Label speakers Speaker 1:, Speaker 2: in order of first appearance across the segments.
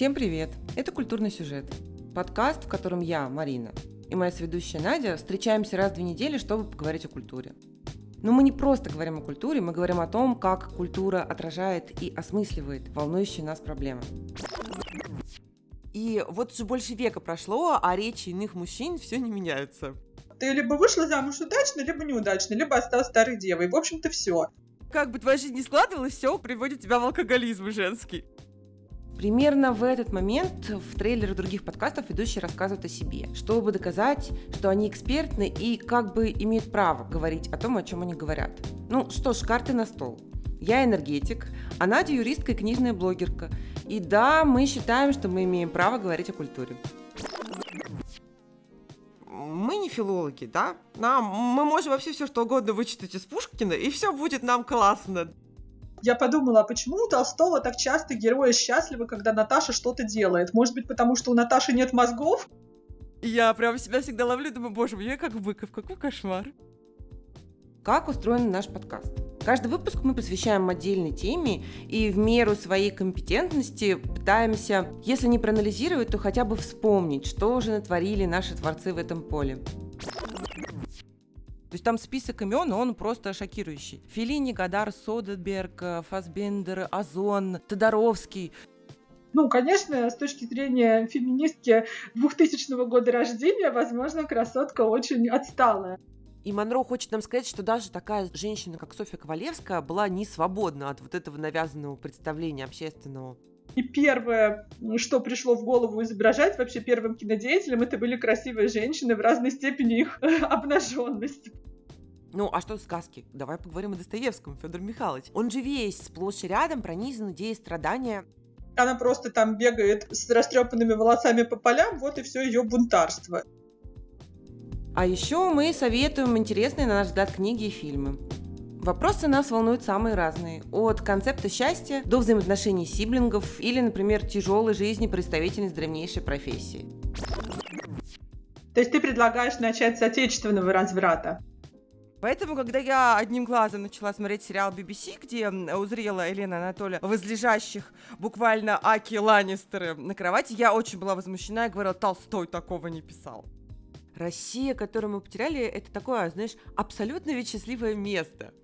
Speaker 1: Всем привет! Это «Культурный сюжет» – подкаст, в котором я, Марина, и моя сведущая Надя встречаемся раз в две недели, чтобы поговорить о культуре. Но мы не просто говорим о культуре, мы говорим о том, как культура отражает и осмысливает волнующие нас проблемы.
Speaker 2: И вот уже больше века прошло, а речи иных мужчин все не меняются.
Speaker 3: Ты либо вышла замуж удачно, либо неудачно, либо осталась старой девой. В общем-то, все.
Speaker 2: Как бы твоя жизнь не складывалась, все приводит тебя в алкоголизм женский.
Speaker 1: Примерно в этот момент в трейлерах других подкастов ведущие рассказывают о себе, чтобы доказать, что они экспертны и как бы имеют право говорить о том, о чем они говорят. Ну что ж, карты на стол. Я энергетик, а Надя юристка и книжная блогерка. И да, мы считаем, что мы имеем право говорить о культуре.
Speaker 2: Мы не филологи, да? Нам, мы можем вообще все что угодно вычитать из Пушкина, и все будет нам классно.
Speaker 3: Я подумала, а почему у Толстого так часто герои счастливы, когда Наташа что-то делает? Может быть, потому что у Наташи нет мозгов?
Speaker 2: Я прям себя всегда ловлю, думаю, боже мой, я как быков, какой кошмар.
Speaker 1: Как устроен наш подкаст? Каждый выпуск мы посвящаем отдельной теме и в меру своей компетентности пытаемся, если не проанализировать, то хотя бы вспомнить, что же натворили наши творцы в этом поле.
Speaker 2: То есть там список имен, он просто шокирующий. Филини, Гадар, Содерберг, э, Фасбендер, Озон, Тодоровский.
Speaker 3: Ну, конечно, с точки зрения феминистки 2000 года рождения, возможно, красотка очень отсталая.
Speaker 2: И Монро хочет нам сказать, что даже такая женщина, как Софья Ковалевская, была не свободна от вот этого навязанного представления общественного.
Speaker 3: И первое, что пришло в голову изображать вообще первым кинодеятелям, это были красивые женщины в разной степени их обнаженности.
Speaker 2: Ну, а что сказки? Давай поговорим о Достоевском, Федор Михайлович. Он же весь сплошь и рядом пронизан идеей страдания.
Speaker 3: Она просто там бегает с растрепанными волосами по полям, вот и все ее бунтарство.
Speaker 1: А еще мы советуем интересные, на наш взгляд, книги и фильмы. Вопросы нас волнуют самые разные. От концепта счастья до взаимоотношений сиблингов или, например, тяжелой жизни представительниц древнейшей профессии.
Speaker 3: То есть ты предлагаешь начать с отечественного разврата?
Speaker 2: Поэтому, когда я одним глазом начала смотреть сериал BBC, где узрела Елена Анатолия возлежащих буквально Аки Ланнистеры на кровати, я очень была возмущена и говорила, Толстой такого не писал. Россия, которую мы потеряли, это такое, знаешь, абсолютно ведь счастливое место.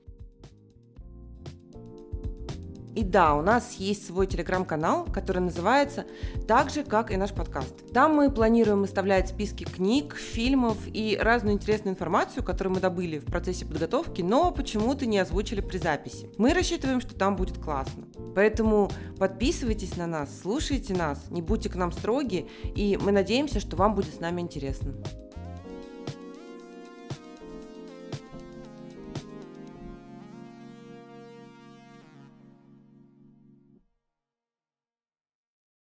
Speaker 1: И да, у нас есть свой телеграм-канал, который называется так же, как и наш подкаст. Там мы планируем выставлять списки книг, фильмов и разную интересную информацию, которую мы добыли в процессе подготовки, но почему-то не озвучили при записи. Мы рассчитываем, что там будет классно. Поэтому подписывайтесь на нас, слушайте нас, не будьте к нам строги, и мы надеемся, что вам будет с нами интересно.